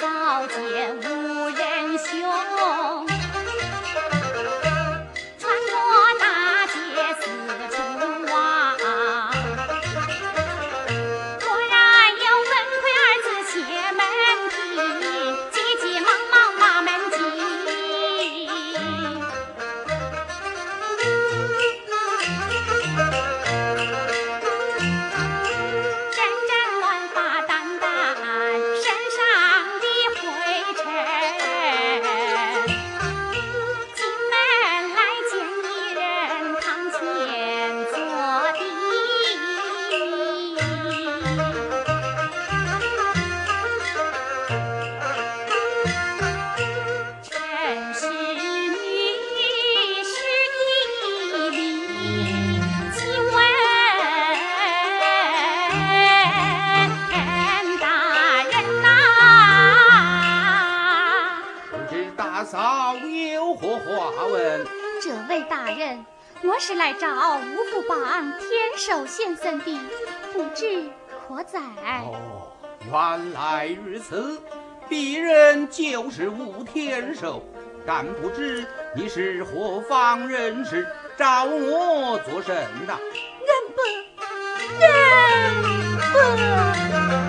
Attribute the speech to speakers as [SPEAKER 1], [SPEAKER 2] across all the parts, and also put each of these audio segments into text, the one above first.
[SPEAKER 1] 刀剑无人雄。找五福帮天寿先生的，不知可在？
[SPEAKER 2] 哦，原来如此，鄙人就是吴天寿，但不知你是何方人士，找我做甚的？
[SPEAKER 1] 人不，人不。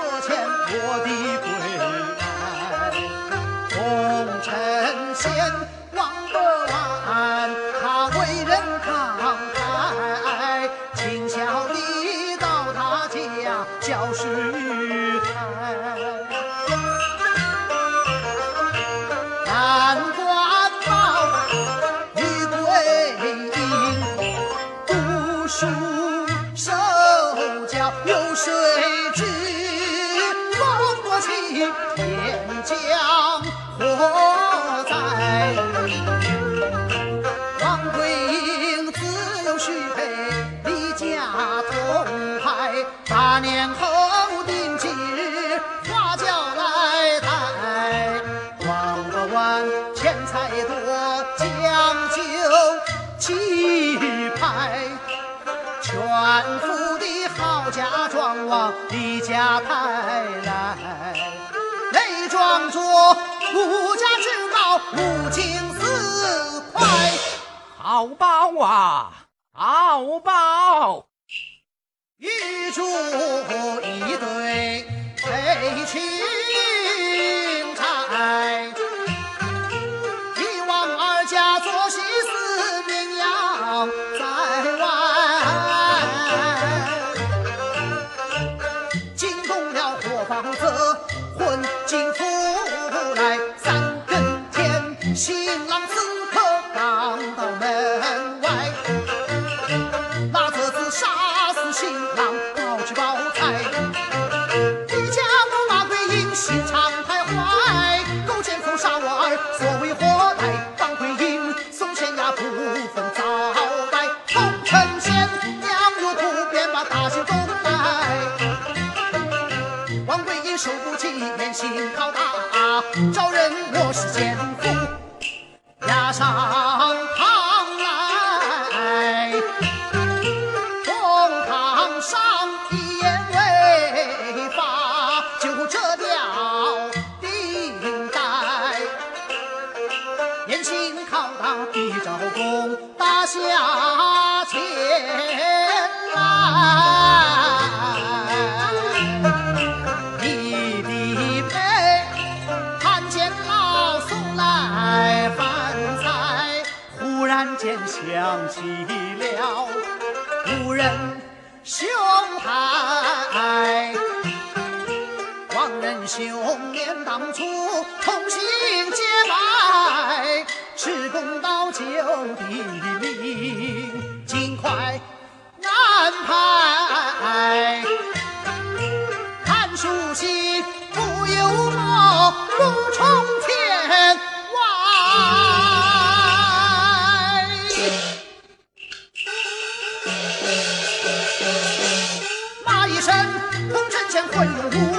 [SPEAKER 2] 可欠我
[SPEAKER 3] 的往李家台来。泪妆着五家之高如镜四块。
[SPEAKER 2] 好包啊好包。
[SPEAKER 3] 玉镯一对配青钗放弃了无人兄台望人兄念当初同心结拜持公道救地名尽快安排。红尘千回路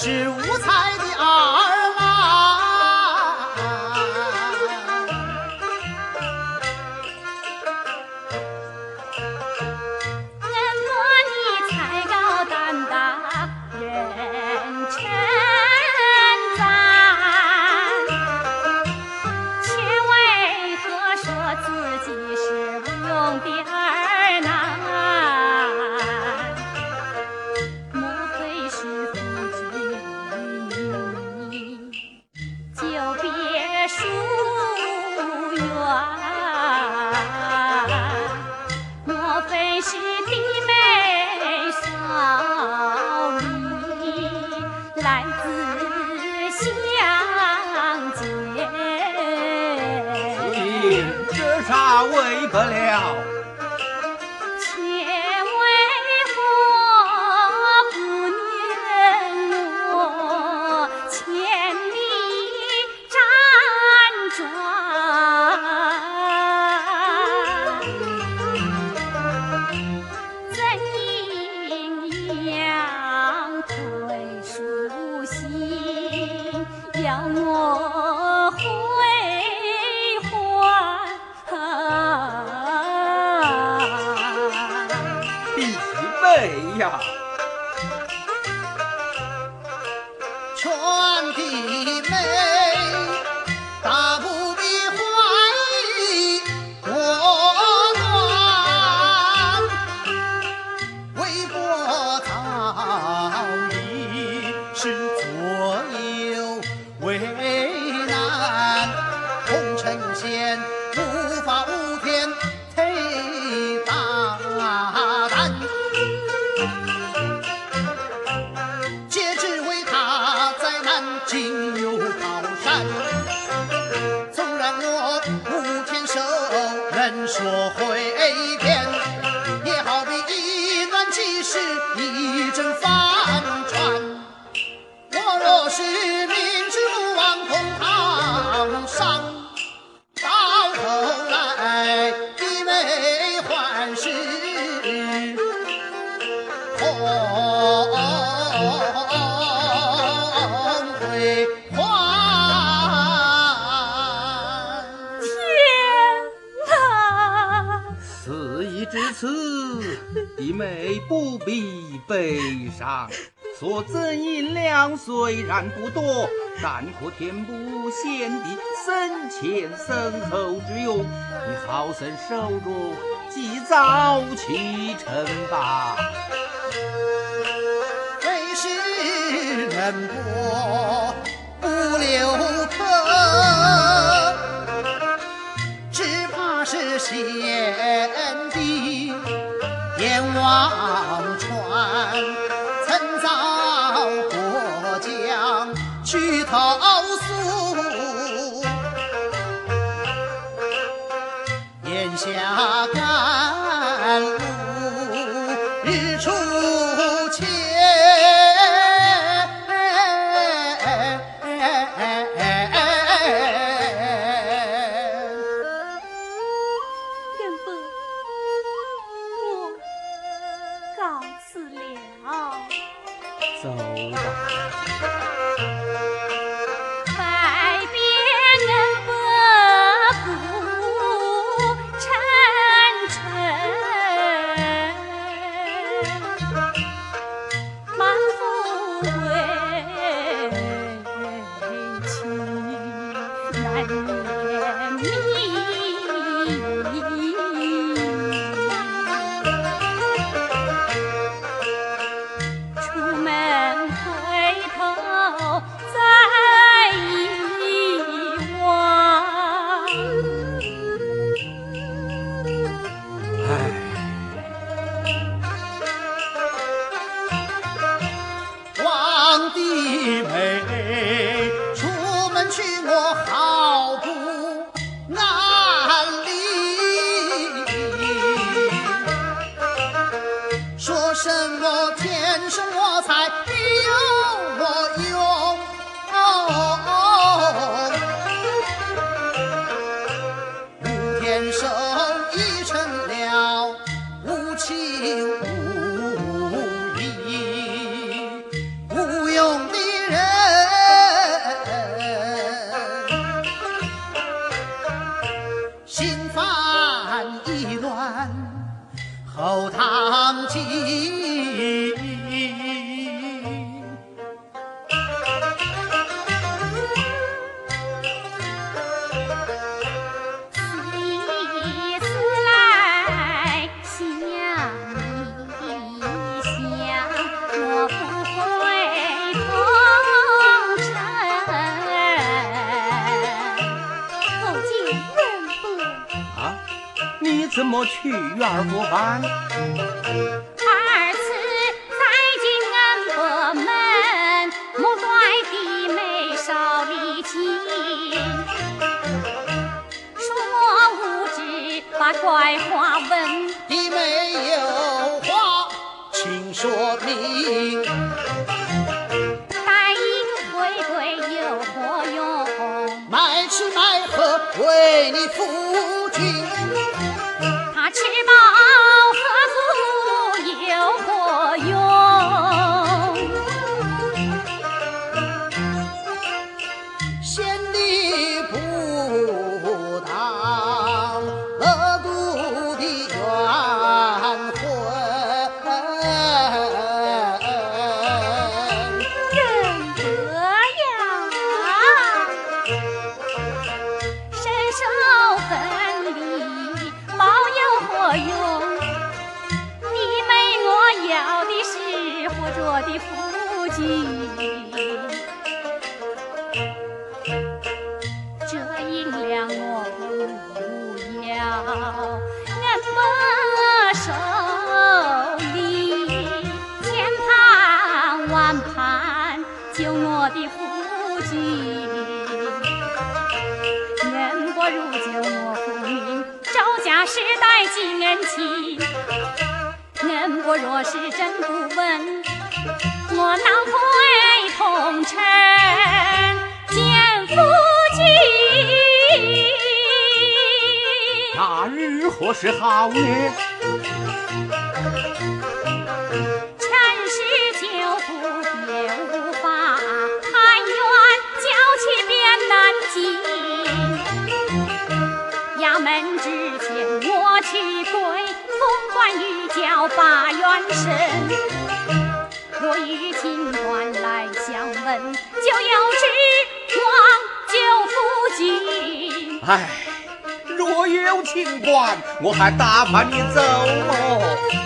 [SPEAKER 3] 是五彩的儿。这日茶不了。不必悲伤
[SPEAKER 2] 所赠银两虽然不多，但可填补先帝生前身后之用。你好生守着，及早启程吧。
[SPEAKER 3] 为时人薄，不留客，只你去投诉。眼下。I do. 女儿莫烦
[SPEAKER 1] 二次再进门莫怪弟妹少无知把怪话问。
[SPEAKER 3] 弟妹有话请说明。
[SPEAKER 1] 我若是真不问，我哪会同尘见夫君？
[SPEAKER 2] 那日何时好呢？
[SPEAKER 1] 身，若遇清官来相问，就要指望舅父亲。
[SPEAKER 2] 哎，若有清官，我还打发你走么？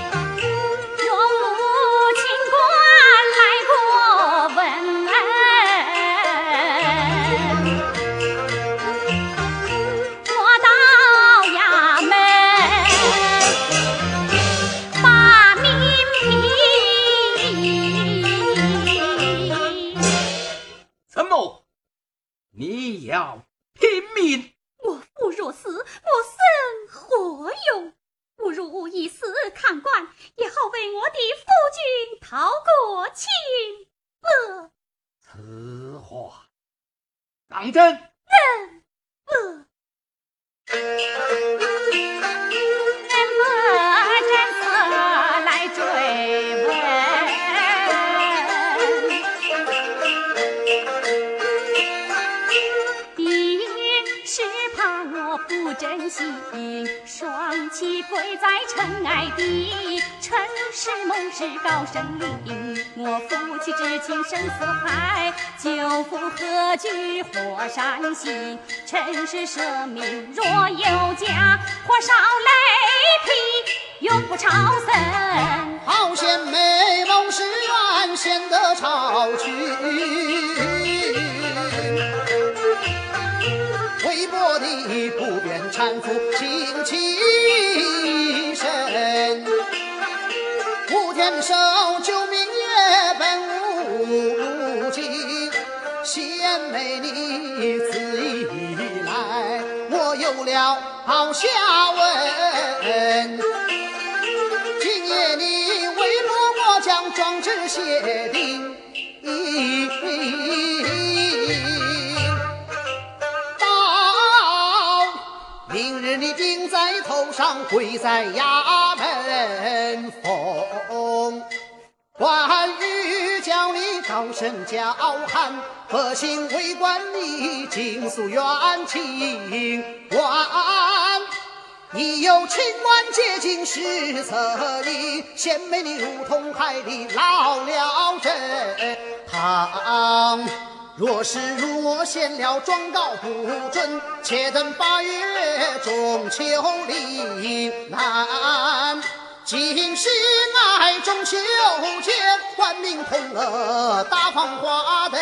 [SPEAKER 1] 双膝跪在尘埃地，尘世梦是高声灵。我夫妻之情深似海，救父何惧火山行？尘世舍命若有家，火烧雷劈永不超生。
[SPEAKER 3] 好贤美梦是愿贤得超群。微薄的不便搀扶轻其身，无天寿救命也本无路径。贤妹你此一来，我有了好下文。今夜你为何我将状纸写定？上跪在衙门奉，关羽叫你高声叫喊，何心为官你尽诉冤情。官你有清官接近失策你，贤妹你如同海里捞了针。唐。若是如我献了状告不准，且等八月中秋里来。今是爱中秋节，官民同乐大放花灯。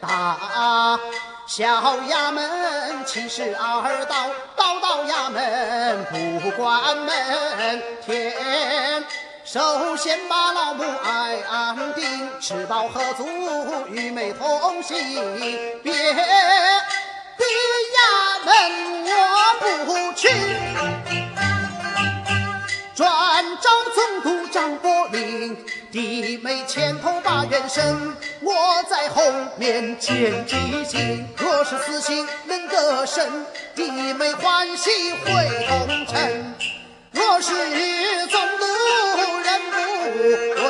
[SPEAKER 3] 大小衙门七十二道，道道衙门不关门。天。首先把老母爱安定，吃饱喝足，与妹同行。别的衙门我不去，专找总督张伯龄。弟妹前头把元神，我在后面见机行。若是死心能得胜，弟妹欢喜会同城。若是憎恶人不归